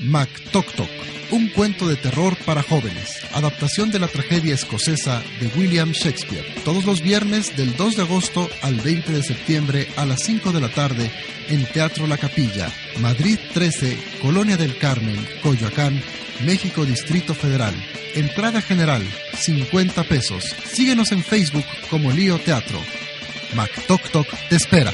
Mac Tok Tok, un cuento de terror para jóvenes, adaptación de la tragedia escocesa de William Shakespeare, todos los viernes del 2 de agosto al 20 de septiembre a las 5 de la tarde en Teatro La Capilla, Madrid 13, Colonia del Carmen, Coyoacán, México Distrito Federal. Entrada general, 50 pesos. Síguenos en Facebook como Lío Teatro. Mac Tok Tok te espera.